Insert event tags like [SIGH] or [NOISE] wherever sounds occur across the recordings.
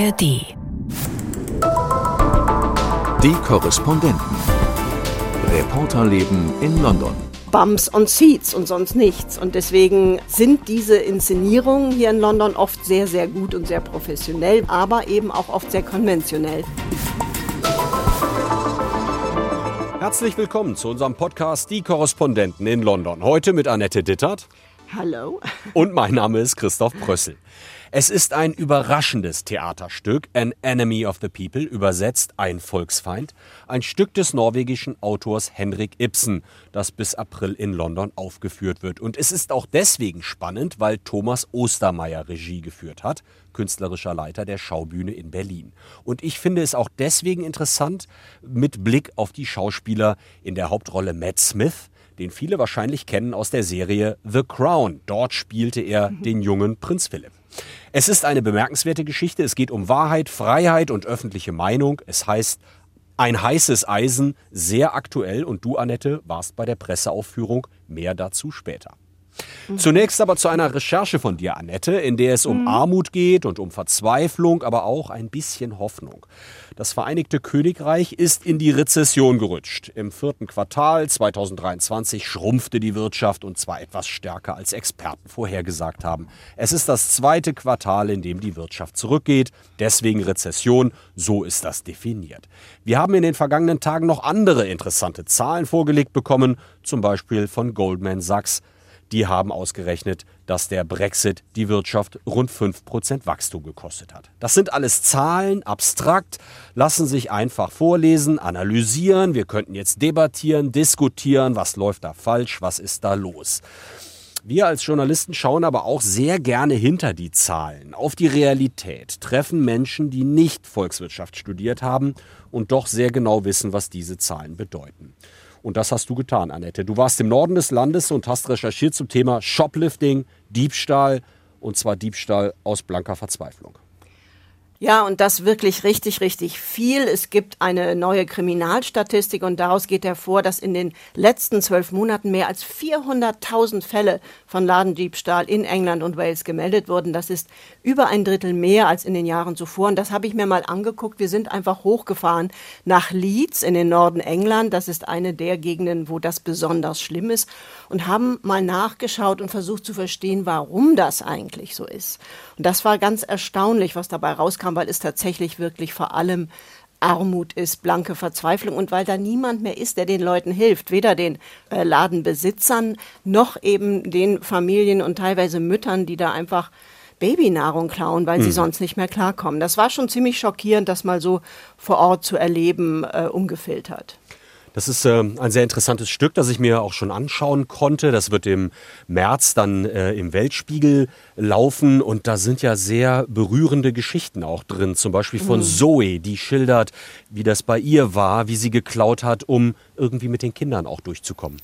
ARD. Die Korrespondenten. Reporterleben in London. Bums on Seats und sonst nichts. Und deswegen sind diese Inszenierungen hier in London oft sehr, sehr gut und sehr professionell, aber eben auch oft sehr konventionell. Herzlich willkommen zu unserem Podcast Die Korrespondenten in London. Heute mit Annette Dittert. Hallo. Und mein Name ist Christoph Brössel. Es ist ein überraschendes Theaterstück, An Enemy of the People, übersetzt ein Volksfeind, ein Stück des norwegischen Autors Henrik Ibsen, das bis April in London aufgeführt wird. Und es ist auch deswegen spannend, weil Thomas Ostermeier Regie geführt hat, künstlerischer Leiter der Schaubühne in Berlin. Und ich finde es auch deswegen interessant mit Blick auf die Schauspieler in der Hauptrolle Matt Smith, den viele wahrscheinlich kennen aus der Serie The Crown. Dort spielte er den jungen Prinz Philipp. Es ist eine bemerkenswerte Geschichte. Es geht um Wahrheit, Freiheit und öffentliche Meinung. Es heißt ein heißes Eisen, sehr aktuell. Und du, Annette, warst bei der Presseaufführung. Mehr dazu später. Zunächst aber zu einer Recherche von dir, Annette, in der es um mhm. Armut geht und um Verzweiflung, aber auch ein bisschen Hoffnung. Das Vereinigte Königreich ist in die Rezession gerutscht. Im vierten Quartal 2023 schrumpfte die Wirtschaft und zwar etwas stärker als Experten vorhergesagt haben. Es ist das zweite Quartal, in dem die Wirtschaft zurückgeht. Deswegen Rezession, so ist das definiert. Wir haben in den vergangenen Tagen noch andere interessante Zahlen vorgelegt bekommen, zum Beispiel von Goldman Sachs die haben ausgerechnet, dass der Brexit die Wirtschaft rund 5% Wachstum gekostet hat. Das sind alles Zahlen, abstrakt, lassen sich einfach vorlesen, analysieren. Wir könnten jetzt debattieren, diskutieren, was läuft da falsch, was ist da los. Wir als Journalisten schauen aber auch sehr gerne hinter die Zahlen, auf die Realität, treffen Menschen, die nicht Volkswirtschaft studiert haben und doch sehr genau wissen, was diese Zahlen bedeuten. Und das hast du getan, Annette. Du warst im Norden des Landes und hast recherchiert zum Thema Shoplifting, Diebstahl, und zwar Diebstahl aus blanker Verzweiflung. Ja, und das wirklich richtig, richtig viel. Es gibt eine neue Kriminalstatistik und daraus geht hervor, dass in den letzten zwölf Monaten mehr als 400.000 Fälle von Ladendiebstahl in England und Wales gemeldet wurden. Das ist über ein Drittel mehr als in den Jahren zuvor. Und das habe ich mir mal angeguckt. Wir sind einfach hochgefahren nach Leeds in den Norden England. Das ist eine der Gegenden, wo das besonders schlimm ist. Und haben mal nachgeschaut und versucht zu verstehen, warum das eigentlich so ist. Und das war ganz erstaunlich, was dabei rauskam haben, weil es tatsächlich wirklich vor allem Armut ist, blanke Verzweiflung und weil da niemand mehr ist, der den Leuten hilft, weder den äh, Ladenbesitzern noch eben den Familien und teilweise Müttern, die da einfach Babynahrung klauen, weil mhm. sie sonst nicht mehr klarkommen. Das war schon ziemlich schockierend, das mal so vor Ort zu erleben, äh, ungefiltert. Das ist äh, ein sehr interessantes Stück, das ich mir auch schon anschauen konnte. Das wird im März dann äh, im Weltspiegel laufen und da sind ja sehr berührende Geschichten auch drin. Zum Beispiel von mhm. Zoe, die schildert, wie das bei ihr war, wie sie geklaut hat, um irgendwie mit den Kindern auch durchzukommen.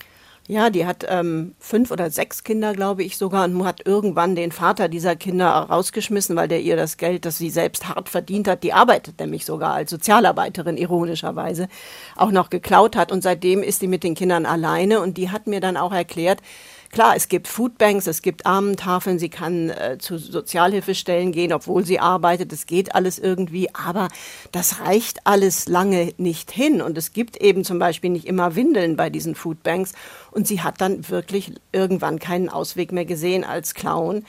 Ja, die hat ähm, fünf oder sechs Kinder, glaube ich sogar, und hat irgendwann den Vater dieser Kinder rausgeschmissen, weil der ihr das Geld, das sie selbst hart verdient hat, die arbeitet nämlich sogar als Sozialarbeiterin, ironischerweise, auch noch geklaut hat. Und seitdem ist sie mit den Kindern alleine und die hat mir dann auch erklärt, Klar, es gibt Foodbanks, es gibt Armentafeln, sie kann äh, zu Sozialhilfestellen gehen, obwohl sie arbeitet. Das geht alles irgendwie, aber das reicht alles lange nicht hin. Und es gibt eben zum Beispiel nicht immer Windeln bei diesen Foodbanks. Und sie hat dann wirklich irgendwann keinen Ausweg mehr gesehen als Clown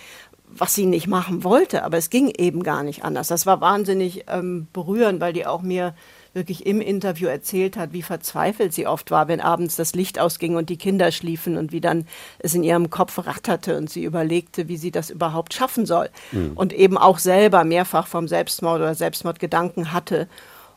was sie nicht machen wollte, aber es ging eben gar nicht anders. Das war wahnsinnig ähm, berührend, weil die auch mir wirklich im Interview erzählt hat, wie verzweifelt sie oft war, wenn abends das Licht ausging und die Kinder schliefen und wie dann es in ihrem Kopf ratterte und sie überlegte, wie sie das überhaupt schaffen soll. Mhm. Und eben auch selber mehrfach vom Selbstmord oder Selbstmordgedanken hatte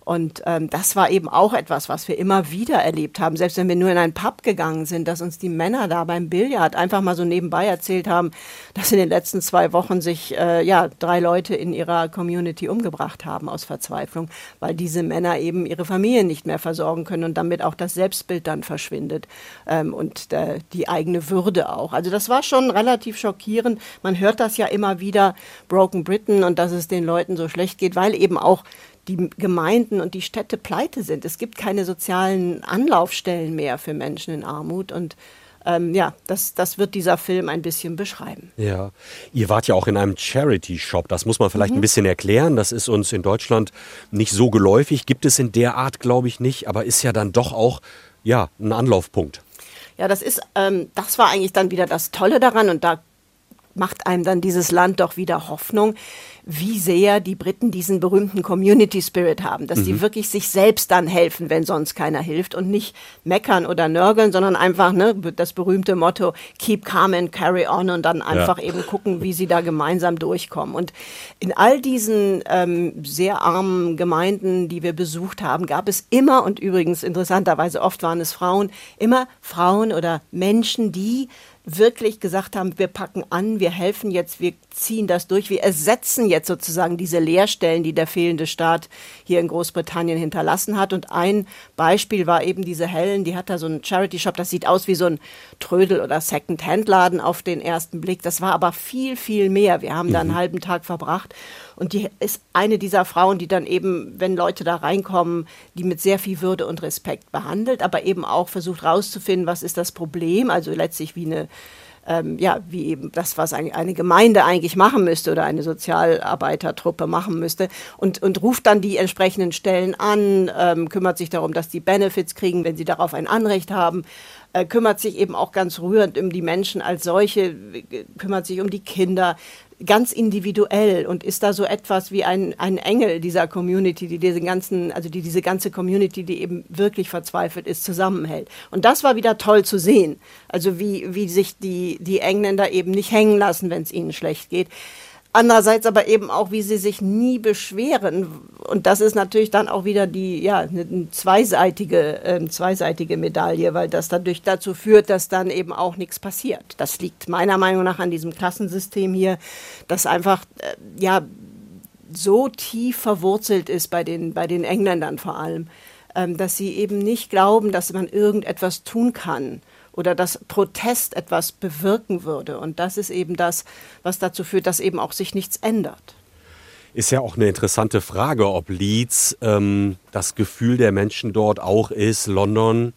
und ähm, das war eben auch etwas, was wir immer wieder erlebt haben, selbst wenn wir nur in einen Pub gegangen sind, dass uns die Männer da beim Billard einfach mal so nebenbei erzählt haben, dass in den letzten zwei Wochen sich äh, ja drei Leute in ihrer Community umgebracht haben aus Verzweiflung, weil diese Männer eben ihre Familien nicht mehr versorgen können und damit auch das Selbstbild dann verschwindet ähm, und äh, die eigene Würde auch. Also das war schon relativ schockierend. Man hört das ja immer wieder, Broken Britain und dass es den Leuten so schlecht geht, weil eben auch die Gemeinden und die Städte pleite sind. Es gibt keine sozialen Anlaufstellen mehr für Menschen in Armut und ähm, ja, das, das wird dieser Film ein bisschen beschreiben. Ja, ihr wart ja auch in einem Charity-Shop. Das muss man vielleicht mhm. ein bisschen erklären. Das ist uns in Deutschland nicht so geläufig. Gibt es in der Art, glaube ich, nicht, aber ist ja dann doch auch ja, ein Anlaufpunkt. Ja, das ist, ähm, das war eigentlich dann wieder das Tolle daran und da macht einem dann dieses Land doch wieder Hoffnung wie sehr die Briten diesen berühmten Community Spirit haben, dass mhm. die wirklich sich selbst dann helfen, wenn sonst keiner hilft und nicht meckern oder nörgeln, sondern einfach ne, das berühmte Motto Keep calm and carry on und dann einfach ja. eben gucken, wie sie da gemeinsam durchkommen. Und in all diesen ähm, sehr armen Gemeinden, die wir besucht haben, gab es immer und übrigens interessanterweise oft waren es Frauen, immer Frauen oder Menschen, die wirklich gesagt haben, wir packen an, wir helfen jetzt, wir ziehen das durch, wir ersetzen jetzt sozusagen diese Leerstellen, die der fehlende Staat hier in Großbritannien hinterlassen hat. Und ein Beispiel war eben diese Helen, die hat da so einen Charity-Shop, das sieht aus wie so ein Trödel- oder Second-Hand-Laden auf den ersten Blick. Das war aber viel, viel mehr. Wir haben mhm. da einen mhm. halben Tag verbracht. Und die ist eine dieser Frauen, die dann eben, wenn Leute da reinkommen, die mit sehr viel Würde und Respekt behandelt, aber eben auch versucht rauszufinden, was ist das Problem, also letztlich wie eine ähm, ja, wie eben das, was eine, eine Gemeinde eigentlich machen müsste oder eine Sozialarbeitertruppe machen müsste und, und ruft dann die entsprechenden Stellen an, ähm, kümmert sich darum, dass die Benefits kriegen, wenn sie darauf ein Anrecht haben, äh, kümmert sich eben auch ganz rührend um die Menschen als solche, kümmert sich um die Kinder, ganz individuell und ist da so etwas wie ein, ein Engel dieser Community, die diese ganzen, also die diese ganze Community, die eben wirklich verzweifelt ist, zusammenhält. Und das war wieder toll zu sehen. Also wie, wie sich die, die Engländer eben nicht hängen lassen, wenn es ihnen schlecht geht. Andererseits aber eben auch, wie sie sich nie beschweren. Und das ist natürlich dann auch wieder die, ja, eine zweiseitige, äh, zweiseitige Medaille, weil das dadurch dazu führt, dass dann eben auch nichts passiert. Das liegt meiner Meinung nach an diesem Klassensystem hier, das einfach, äh, ja, so tief verwurzelt ist bei den, bei den Engländern vor allem, ähm, dass sie eben nicht glauben, dass man irgendetwas tun kann oder dass Protest etwas bewirken würde. Und das ist eben das, was dazu führt, dass eben auch sich nichts ändert. Ist ja auch eine interessante Frage, ob Leeds ähm, das Gefühl der Menschen dort auch ist, London,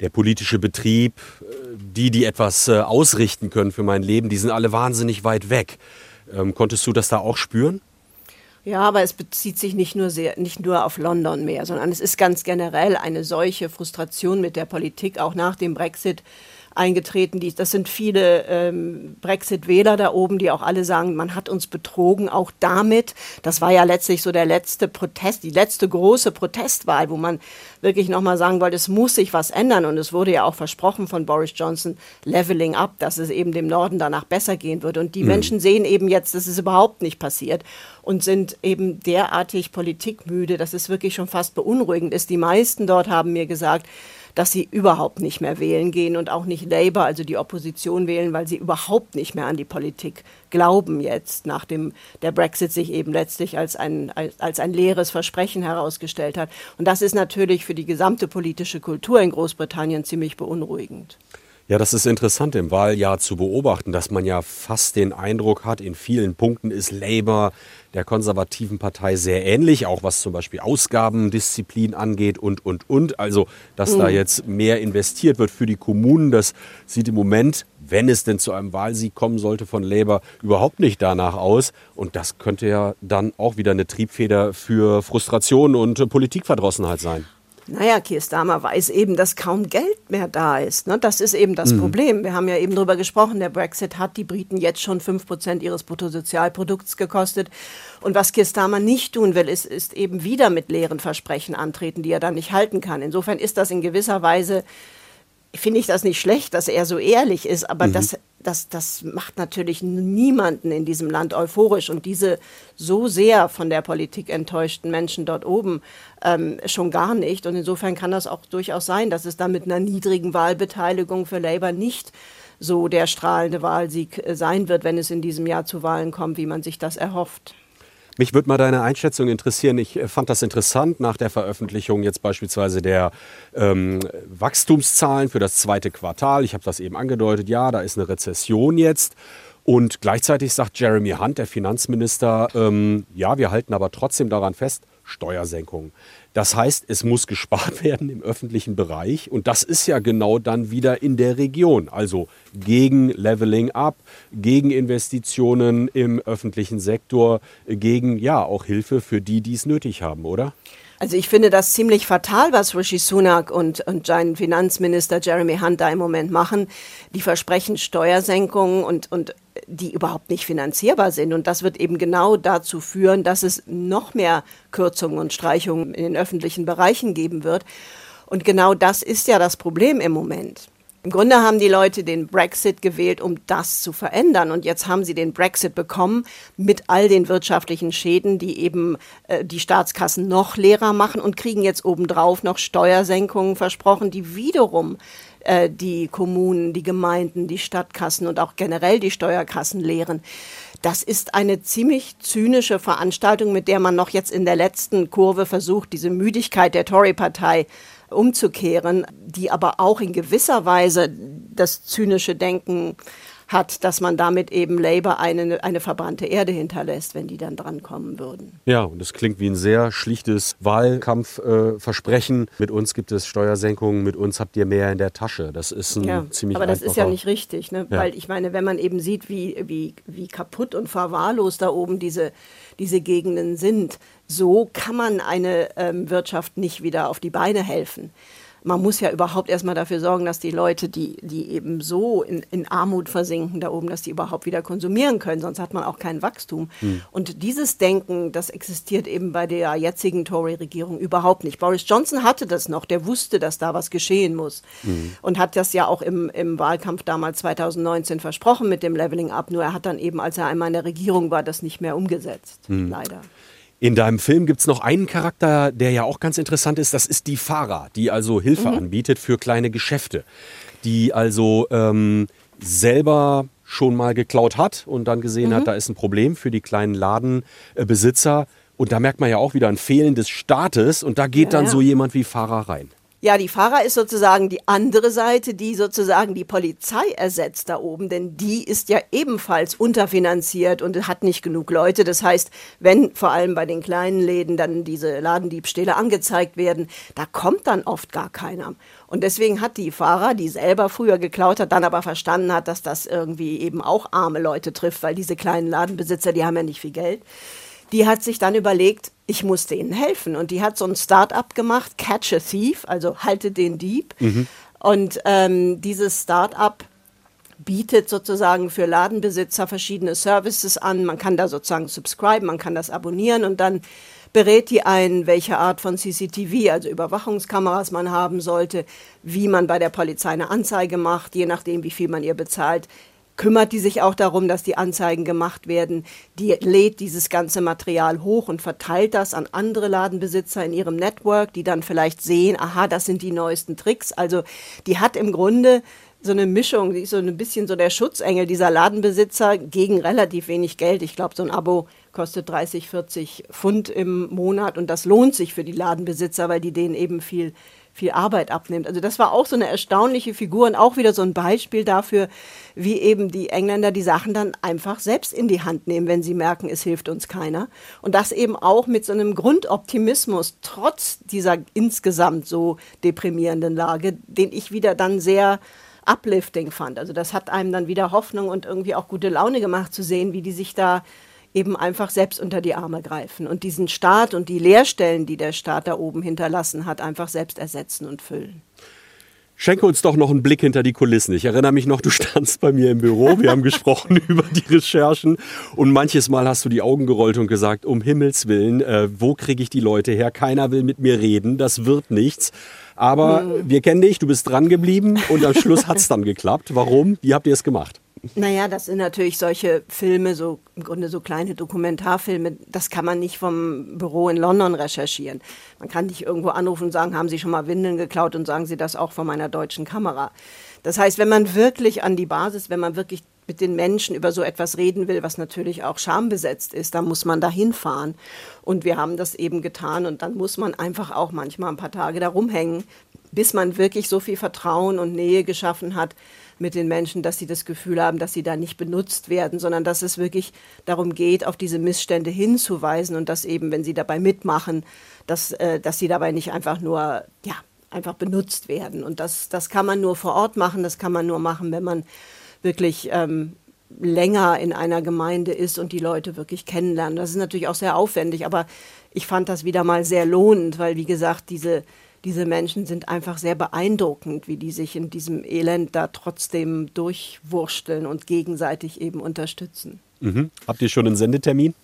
der politische Betrieb, äh, die, die etwas äh, ausrichten können für mein Leben, die sind alle wahnsinnig weit weg. Ähm, konntest du das da auch spüren? Ja, aber es bezieht sich nicht nur, sehr, nicht nur auf London mehr, sondern es ist ganz generell eine solche Frustration mit der Politik, auch nach dem Brexit eingetreten. Die, das sind viele ähm, Brexit-Wähler da oben, die auch alle sagen, man hat uns betrogen, auch damit. Das war ja letztlich so der letzte Protest, die letzte große Protestwahl, wo man wirklich nochmal sagen wollte, es muss sich was ändern. Und es wurde ja auch versprochen von Boris Johnson, Leveling up, dass es eben dem Norden danach besser gehen würde. Und die mhm. Menschen sehen eben jetzt, dass es überhaupt nicht passiert und sind eben derartig politikmüde, dass es wirklich schon fast beunruhigend ist. Die meisten dort haben mir gesagt, dass sie überhaupt nicht mehr wählen gehen und auch nicht Labour, also die Opposition wählen, weil sie überhaupt nicht mehr an die Politik glauben jetzt, nachdem der Brexit sich eben letztlich als ein, als, als ein leeres Versprechen herausgestellt hat. Und das ist natürlich für die gesamte politische Kultur in Großbritannien ziemlich beunruhigend. Ja, das ist interessant im Wahljahr zu beobachten, dass man ja fast den Eindruck hat, in vielen Punkten ist Labour der konservativen Partei sehr ähnlich, auch was zum Beispiel Ausgabendisziplin angeht und, und, und. Also, dass mhm. da jetzt mehr investiert wird für die Kommunen, das sieht im Moment, wenn es denn zu einem Wahlsieg kommen sollte von Labour, überhaupt nicht danach aus. Und das könnte ja dann auch wieder eine Triebfeder für Frustration und Politikverdrossenheit sein. Naja, Keir Starmer weiß eben, dass kaum Geld mehr da ist. Ne? Das ist eben das mhm. Problem. Wir haben ja eben darüber gesprochen, der Brexit hat die Briten jetzt schon 5% ihres Bruttosozialprodukts gekostet. Und was Keir Starmer nicht tun will, ist, ist eben wieder mit leeren Versprechen antreten, die er dann nicht halten kann. Insofern ist das in gewisser Weise finde ich das nicht schlecht, dass er so ehrlich ist, aber mhm. das, das, das macht natürlich niemanden in diesem Land euphorisch. Und diese so sehr von der Politik enttäuschten Menschen dort oben ähm, schon gar nicht. Und insofern kann das auch durchaus sein, dass es da mit einer niedrigen Wahlbeteiligung für Labour nicht so der strahlende Wahlsieg äh, sein wird, wenn es in diesem Jahr zu Wahlen kommt, wie man sich das erhofft. Mich würde mal deine Einschätzung interessieren. Ich äh, fand das interessant nach der Veröffentlichung jetzt beispielsweise der ähm, Wachstumszahlen für das zweite Quartal. Ich habe das eben angedeutet. Ja, da ist eine Rezession jetzt. Und gleichzeitig sagt Jeremy Hunt, der Finanzminister, ähm, ja, wir halten aber trotzdem daran fest, Steuersenkungen. Das heißt, es muss gespart [LAUGHS] werden im öffentlichen Bereich und das ist ja genau dann wieder in der Region. Also gegen Leveling Up, gegen Investitionen im öffentlichen Sektor, gegen ja auch Hilfe für die, die es nötig haben, oder? Also ich finde das ziemlich fatal, was Rishi Sunak und, und sein Finanzminister Jeremy Hunt da im Moment machen. Die versprechen Steuersenkungen und, und die überhaupt nicht finanzierbar sind. Und das wird eben genau dazu führen, dass es noch mehr Kürzungen und Streichungen in den öffentlichen Bereichen geben wird. Und genau das ist ja das Problem im Moment. Im Grunde haben die Leute den Brexit gewählt, um das zu verändern. Und jetzt haben sie den Brexit bekommen mit all den wirtschaftlichen Schäden, die eben äh, die Staatskassen noch leerer machen und kriegen jetzt obendrauf noch Steuersenkungen versprochen, die wiederum äh, die Kommunen, die Gemeinden, die Stadtkassen und auch generell die Steuerkassen leeren. Das ist eine ziemlich zynische Veranstaltung, mit der man noch jetzt in der letzten Kurve versucht, diese Müdigkeit der Tory-Partei umzukehren, die aber auch in gewisser Weise das zynische Denken hat, dass man damit eben Labour eine, eine verbrannte Erde hinterlässt, wenn die dann drankommen würden. Ja, und das klingt wie ein sehr schlichtes Wahlkampfversprechen. Äh, mit uns gibt es Steuersenkungen, mit uns habt ihr mehr in der Tasche. Das ist ein ja, ziemlich Aber das ist ja nicht richtig, ne? Ja. weil ich meine, wenn man eben sieht, wie, wie, wie kaputt und verwahrlost da oben diese, diese Gegenden sind, so kann man eine ähm, Wirtschaft nicht wieder auf die Beine helfen man muss ja überhaupt erstmal dafür sorgen, dass die Leute, die, die eben so in, in Armut versinken da oben, dass die überhaupt wieder konsumieren können, sonst hat man auch kein Wachstum. Hm. Und dieses Denken, das existiert eben bei der jetzigen Tory-Regierung überhaupt nicht. Boris Johnson hatte das noch, der wusste, dass da was geschehen muss hm. und hat das ja auch im, im Wahlkampf damals 2019 versprochen mit dem Leveling Up, nur er hat dann eben, als er einmal in der Regierung war, das nicht mehr umgesetzt, hm. leider. In deinem Film gibt es noch einen Charakter, der ja auch ganz interessant ist. Das ist die Fahrer, die also Hilfe mhm. anbietet für kleine Geschäfte. Die also ähm, selber schon mal geklaut hat und dann gesehen mhm. hat, da ist ein Problem für die kleinen Ladenbesitzer. Und da merkt man ja auch wieder ein Fehlen des Staates. Und da geht ja, dann ja. so jemand wie Fahrer rein. Ja, die Fahrer ist sozusagen die andere Seite, die sozusagen die Polizei ersetzt da oben, denn die ist ja ebenfalls unterfinanziert und hat nicht genug Leute. Das heißt, wenn vor allem bei den kleinen Läden dann diese Ladendiebstähle angezeigt werden, da kommt dann oft gar keiner. Und deswegen hat die Fahrer, die selber früher geklaut hat, dann aber verstanden hat, dass das irgendwie eben auch arme Leute trifft, weil diese kleinen Ladenbesitzer, die haben ja nicht viel Geld die hat sich dann überlegt, ich muss denen helfen. Und die hat so ein Start-up gemacht, Catch a Thief, also halte den Dieb. Mhm. Und ähm, dieses Start-up bietet sozusagen für Ladenbesitzer verschiedene Services an. Man kann da sozusagen subscriben, man kann das abonnieren und dann berät die ein, welche Art von CCTV, also Überwachungskameras man haben sollte, wie man bei der Polizei eine Anzeige macht, je nachdem, wie viel man ihr bezahlt, kümmert die sich auch darum, dass die Anzeigen gemacht werden. Die lädt dieses ganze Material hoch und verteilt das an andere Ladenbesitzer in ihrem Network, die dann vielleicht sehen, aha, das sind die neuesten Tricks. Also die hat im Grunde so eine Mischung, die ist so ein bisschen so der Schutzengel dieser Ladenbesitzer gegen relativ wenig Geld. Ich glaube, so ein Abo kostet 30, 40 Pfund im Monat und das lohnt sich für die Ladenbesitzer, weil die denen eben viel viel Arbeit abnimmt. Also das war auch so eine erstaunliche Figur und auch wieder so ein Beispiel dafür, wie eben die Engländer die Sachen dann einfach selbst in die Hand nehmen, wenn sie merken, es hilft uns keiner. Und das eben auch mit so einem Grundoptimismus, trotz dieser insgesamt so deprimierenden Lage, den ich wieder dann sehr uplifting fand. Also das hat einem dann wieder Hoffnung und irgendwie auch gute Laune gemacht zu sehen, wie die sich da eben einfach selbst unter die Arme greifen und diesen Staat und die Leerstellen, die der Staat da oben hinterlassen hat, einfach selbst ersetzen und füllen. Schenke uns doch noch einen Blick hinter die Kulissen. Ich erinnere mich noch, du [LAUGHS] standst bei mir im Büro, wir haben gesprochen [LAUGHS] über die Recherchen und manches Mal hast du die Augen gerollt und gesagt, um Himmels Willen, äh, wo kriege ich die Leute her? Keiner will mit mir reden, das wird nichts. Aber hm. wir kennen dich, du bist dran geblieben und am Schluss hat es dann geklappt. Warum? Wie habt ihr es gemacht? Naja, das sind natürlich solche Filme, so im Grunde so kleine Dokumentarfilme, das kann man nicht vom Büro in London recherchieren. Man kann nicht irgendwo anrufen und sagen, haben Sie schon mal Windeln geklaut und sagen Sie das auch von meiner deutschen Kamera. Das heißt, wenn man wirklich an die Basis, wenn man wirklich mit den Menschen über so etwas reden will, was natürlich auch schambesetzt ist, dann muss man da hinfahren. Und wir haben das eben getan und dann muss man einfach auch manchmal ein paar Tage da rumhängen, bis man wirklich so viel Vertrauen und Nähe geschaffen hat mit den Menschen, dass sie das Gefühl haben, dass sie da nicht benutzt werden, sondern dass es wirklich darum geht, auf diese Missstände hinzuweisen und dass eben, wenn sie dabei mitmachen, dass, äh, dass sie dabei nicht einfach nur, ja, einfach benutzt werden. Und das, das kann man nur vor Ort machen, das kann man nur machen, wenn man wirklich ähm, länger in einer Gemeinde ist und die Leute wirklich kennenlernen. Das ist natürlich auch sehr aufwendig, aber ich fand das wieder mal sehr lohnend, weil, wie gesagt, diese, diese Menschen sind einfach sehr beeindruckend, wie die sich in diesem Elend da trotzdem durchwursteln und gegenseitig eben unterstützen. Mhm. Habt ihr schon einen Sendetermin?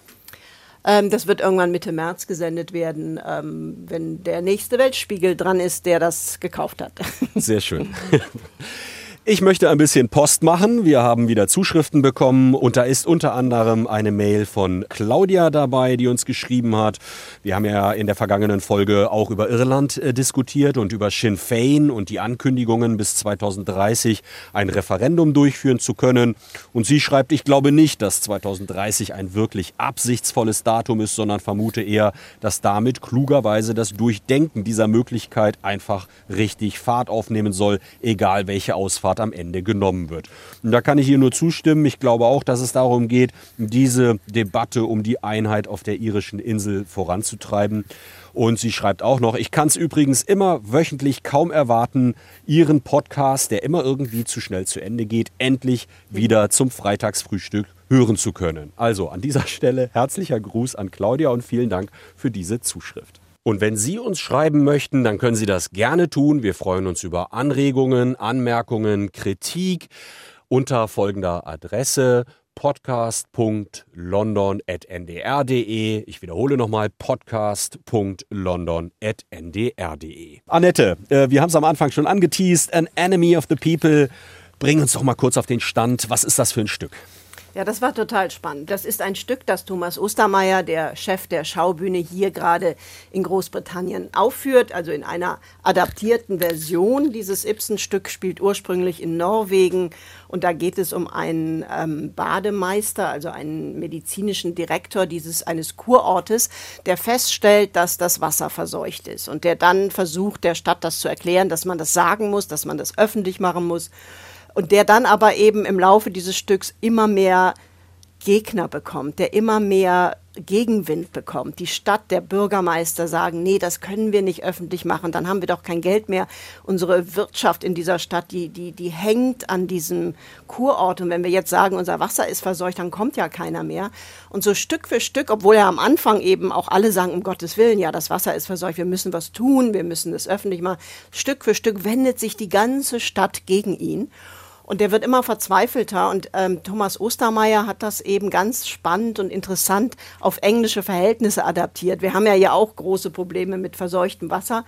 Ähm, das wird irgendwann Mitte März gesendet werden, ähm, wenn der nächste Weltspiegel dran ist, der das gekauft hat. Sehr schön. [LAUGHS] Ich möchte ein bisschen Post machen. Wir haben wieder Zuschriften bekommen und da ist unter anderem eine Mail von Claudia dabei, die uns geschrieben hat. Wir haben ja in der vergangenen Folge auch über Irland äh, diskutiert und über Sinn Fein und die Ankündigungen bis 2030 ein Referendum durchführen zu können. Und sie schreibt, ich glaube nicht, dass 2030 ein wirklich absichtsvolles Datum ist, sondern vermute eher, dass damit klugerweise das Durchdenken dieser Möglichkeit einfach richtig Fahrt aufnehmen soll, egal welche Ausfahrt Resultat am Ende genommen wird. Und da kann ich ihr nur zustimmen. Ich glaube auch, dass es darum geht, diese Debatte um die Einheit auf der irischen Insel voranzutreiben. Und sie schreibt auch noch, ich kann es übrigens immer wöchentlich kaum erwarten, Ihren Podcast, der immer irgendwie zu schnell zu Ende geht, endlich wieder zum Freitagsfrühstück hören zu können. Also an dieser Stelle herzlicher Gruß an Claudia und vielen Dank für diese Zuschrift. Und wenn Sie uns schreiben möchten, dann können Sie das gerne tun. Wir freuen uns über Anregungen, Anmerkungen, Kritik unter folgender Adresse podcast.london.ndr.de. Ich wiederhole nochmal podcast.london.ndr.de. Annette, äh, wir haben es am Anfang schon angeteased. An Enemy of the People. Bring uns doch mal kurz auf den Stand. Was ist das für ein Stück? Ja, das war total spannend. Das ist ein Stück, das Thomas Ostermeier, der Chef der Schaubühne, hier gerade in Großbritannien aufführt, also in einer adaptierten Version. Dieses Ibsen-Stück spielt ursprünglich in Norwegen und da geht es um einen ähm, Bademeister, also einen medizinischen Direktor dieses eines Kurortes, der feststellt, dass das Wasser verseucht ist und der dann versucht, der Stadt das zu erklären, dass man das sagen muss, dass man das öffentlich machen muss und der dann aber eben im Laufe dieses Stücks immer mehr Gegner bekommt, der immer mehr Gegenwind bekommt. Die Stadt, der Bürgermeister sagen, nee, das können wir nicht öffentlich machen, dann haben wir doch kein Geld mehr. Unsere Wirtschaft in dieser Stadt, die, die, die hängt an diesem Kurort. Und wenn wir jetzt sagen, unser Wasser ist verseucht, dann kommt ja keiner mehr. Und so Stück für Stück, obwohl ja am Anfang eben auch alle sagen, um Gottes Willen, ja, das Wasser ist verseucht, wir müssen was tun, wir müssen es öffentlich machen. Stück für Stück wendet sich die ganze Stadt gegen ihn. Und der wird immer verzweifelter. Und ähm, Thomas Ostermeier hat das eben ganz spannend und interessant auf englische Verhältnisse adaptiert. Wir haben ja hier auch große Probleme mit verseuchtem Wasser.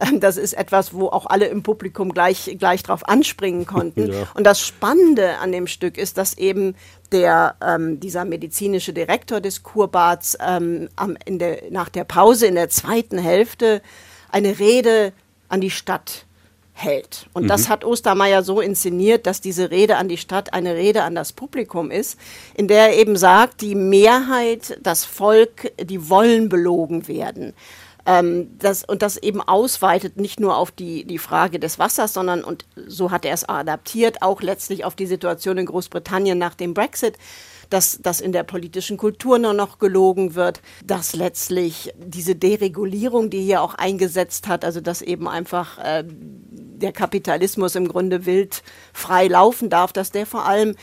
Ähm, das ist etwas, wo auch alle im Publikum gleich, gleich drauf anspringen konnten. [LAUGHS] Ja. Und das Spannende an dem Stück ist, dass eben der, ähm, dieser medizinische Direktor des Kurbads ähm, am, in der, nach der Pause in der zweiten Hälfte eine Rede an die Stadt hält. Und mhm. das hat Ostermeier so inszeniert, dass diese Rede an die Stadt eine Rede an das Publikum ist, in der er eben sagt, die Mehrheit, das Volk, die wollen belogen werden. Ähm, das, und das eben ausweitet nicht nur auf die, die Frage des Wassers, sondern, und so hat er es adaptiert, auch letztlich auf die Situation in Großbritannien nach dem Brexit dass, dass in der politischen Kultur nur noch gelogen wird, dass letztlich diese Deregulierung, die hier auch eingesetzt hat, also dass eben einfach äh, der Kapitalismus im Grunde wild frei laufen darf, dass der vor allem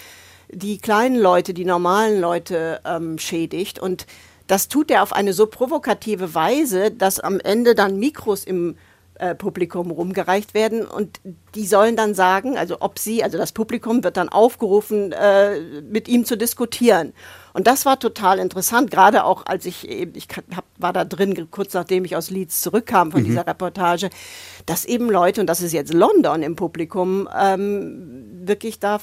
die kleinen Leute, die normalen Leute ähm, schädigt. Und das tut er auf eine so provokative Weise, dass am Ende dann Mikros im äh, Publikum rumgereicht werden und die sollen dann sagen, also ob sie, also das Publikum wird dann aufgerufen, äh, mit ihm zu diskutieren. Und das war total interessant, gerade auch als ich eben, ich hab, war da drin, kurz nachdem ich aus Leeds zurückkam von mhm. dieser Reportage, dass eben Leute, und das ist jetzt London im Publikum, ähm, wirklich da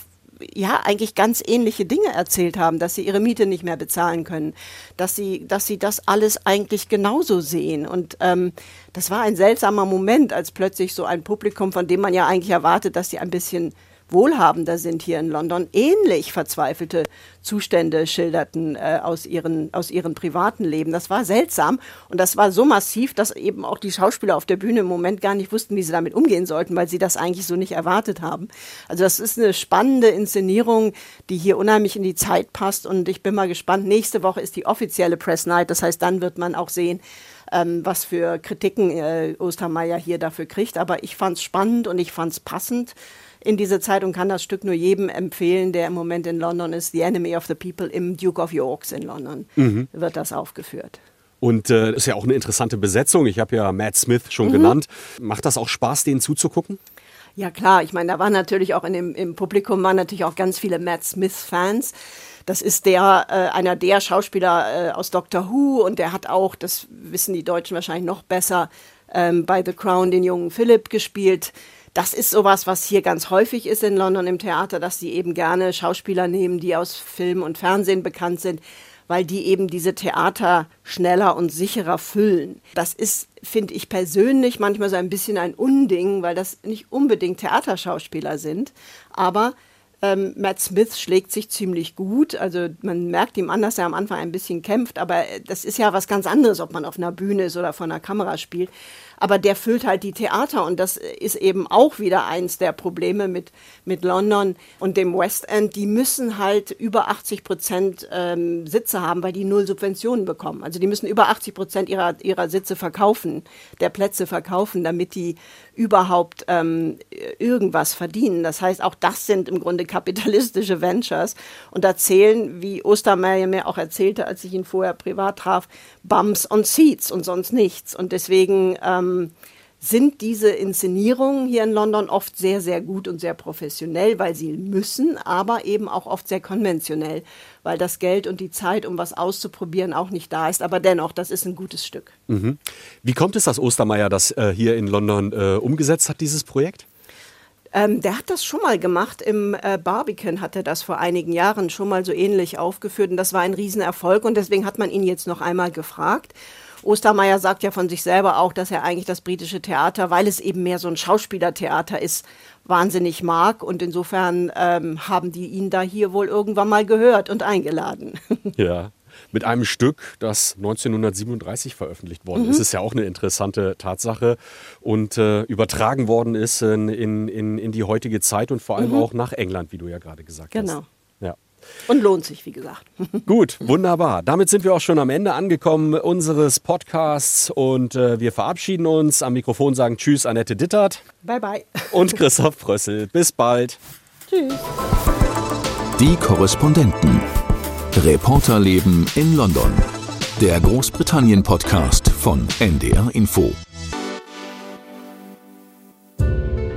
ja eigentlich ganz ähnliche Dinge erzählt haben, dass sie ihre Miete nicht mehr bezahlen können, dass sie, dass sie das alles eigentlich genauso sehen. Und ähm, das war ein seltsamer Moment, als plötzlich so ein Publikum, von dem man ja eigentlich erwartet, dass sie ein bisschen wohlhabender sind hier in London, ähnlich verzweifelte Zustände schilderten äh, aus, ihren, aus ihren privaten Leben. Das war seltsam und das war so massiv, dass eben auch die Schauspieler auf der Bühne im Moment gar nicht wussten, wie sie damit umgehen sollten, weil sie das eigentlich so nicht erwartet haben. Also das ist eine spannende Inszenierung, die hier unheimlich in die Zeit passt und ich bin mal gespannt. Nächste Woche ist die offizielle Press Night, das heißt, dann wird man auch sehen, ähm, was für Kritiken äh, Ostermeier hier dafür kriegt. Aber ich fand es spannend und ich fand es passend in diese Zeit und kann das Stück nur jedem empfehlen, der im Moment in London ist. The Enemy of the People im Duke of Yorks in London mhm. wird das aufgeführt. Und äh, ist ja auch eine interessante Besetzung. Ich habe ja Matt Smith schon mhm. genannt. Macht das auch Spaß, denen zuzugucken? Ja klar, ich meine, da waren natürlich auch in dem, im Publikum waren natürlich auch ganz viele Matt Smith-Fans. Das ist der, äh, einer der Schauspieler äh, aus Doctor Who und der hat auch, das wissen die Deutschen wahrscheinlich noch besser, ähm, bei The Crown den jungen Philip gespielt. Das ist sowas, was hier ganz häufig ist in London im Theater, dass sie eben gerne Schauspieler nehmen, die aus Film und Fernsehen bekannt sind, weil die eben diese Theater schneller und sicherer füllen. Das ist, finde ich persönlich, manchmal so ein bisschen ein Unding, weil das nicht unbedingt Theaterschauspieler sind, aber ähm, Matt Smith schlägt sich ziemlich gut. Also man merkt ihm an, dass er am Anfang ein bisschen kämpft, aber das ist ja was ganz anderes, ob man auf einer Bühne ist oder vor einer Kamera spielt aber der füllt halt die Theater und das ist eben auch wieder eins der Probleme mit, mit London und dem West End. Die müssen halt über 80 Prozent ähm, Sitze haben, weil die null Subventionen bekommen. Also die müssen über 80 Prozent ihrer, ihrer Sitze verkaufen, der Plätze verkaufen, damit die überhaupt ähm, irgendwas verdienen. Das heißt, auch das sind im Grunde kapitalistische Ventures und da zählen, wie Ostermeier mir auch erzählte, als ich ihn vorher privat traf, Bums und Seats und sonst nichts. Und deswegen ähm, sind diese Inszenierungen hier in London oft sehr, sehr gut und sehr professionell, weil sie müssen, aber eben auch oft sehr konventionell, weil das Geld und die Zeit, um was auszuprobieren, auch nicht da ist. Aber dennoch, das ist ein gutes Stück. Mhm. Wie kommt es, dass Ostermeier das äh, hier in London äh, umgesetzt hat, dieses Projekt? Ähm, der hat das schon mal gemacht. Im äh, Barbican hat er das vor einigen Jahren schon mal so ähnlich aufgeführt und das war ein Riesenerfolg und deswegen hat man ihn jetzt noch einmal gefragt. Ostermeier sagt ja von sich selber auch, dass er eigentlich das britische Theater, weil es eben mehr so ein Schauspielertheater ist, wahnsinnig mag. Und insofern ähm, haben die ihn da hier wohl irgendwann mal gehört und eingeladen. Ja. Mit einem Stück, das 1937 veröffentlicht worden mhm. ist, ist ja auch eine interessante Tatsache und äh, übertragen worden ist in, in, in, die heutige Zeit und vor allem mhm. auch nach England, wie du ja gerade gesagt genau. hast. Genau. Und lohnt sich, wie gesagt. [LAUGHS] Gut, wunderbar. Damit sind wir auch schon am Ende angekommen unseres Podcasts und äh, wir verabschieden uns. Am Mikrofon sagen Tschüss, Annette Dittert. Bye, bye. Und Christoph Prössel. Bis bald. Tschüss. Die Korrespondenten. Reporterleben in London. Der Großbritannien-Podcast von NDR Info.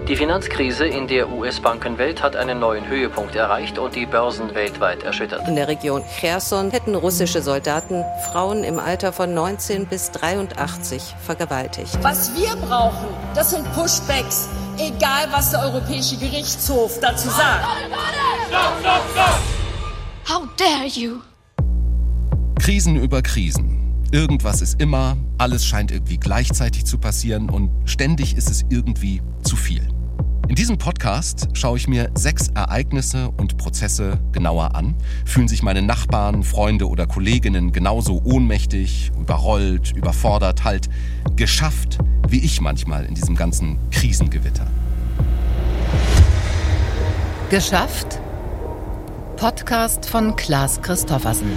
Die Finanzkrise in der US-Bankenwelt hat einen neuen Höhepunkt erreicht und die Börsen weltweit erschüttert. In der Region Cherson hätten russische Soldaten Frauen im Alter von 19 bis 83 vergewaltigt. Was wir brauchen, das sind Pushbacks, egal was der Europäische Gerichtshof dazu sagt. Stop, stop, stop. How dare you? Krisen über Krisen. Irgendwas ist immer, alles scheint irgendwie gleichzeitig zu passieren und ständig ist es irgendwie zu viel. In diesem Podcast schaue ich mir sechs Ereignisse und Prozesse genauer an. Fühlen sich meine Nachbarn, Freunde oder Kolleginnen genauso ohnmächtig, überrollt, überfordert, halt geschafft, wie ich manchmal in diesem ganzen Krisengewitter. Geschafft? Podcast von Klaas Christoffersen.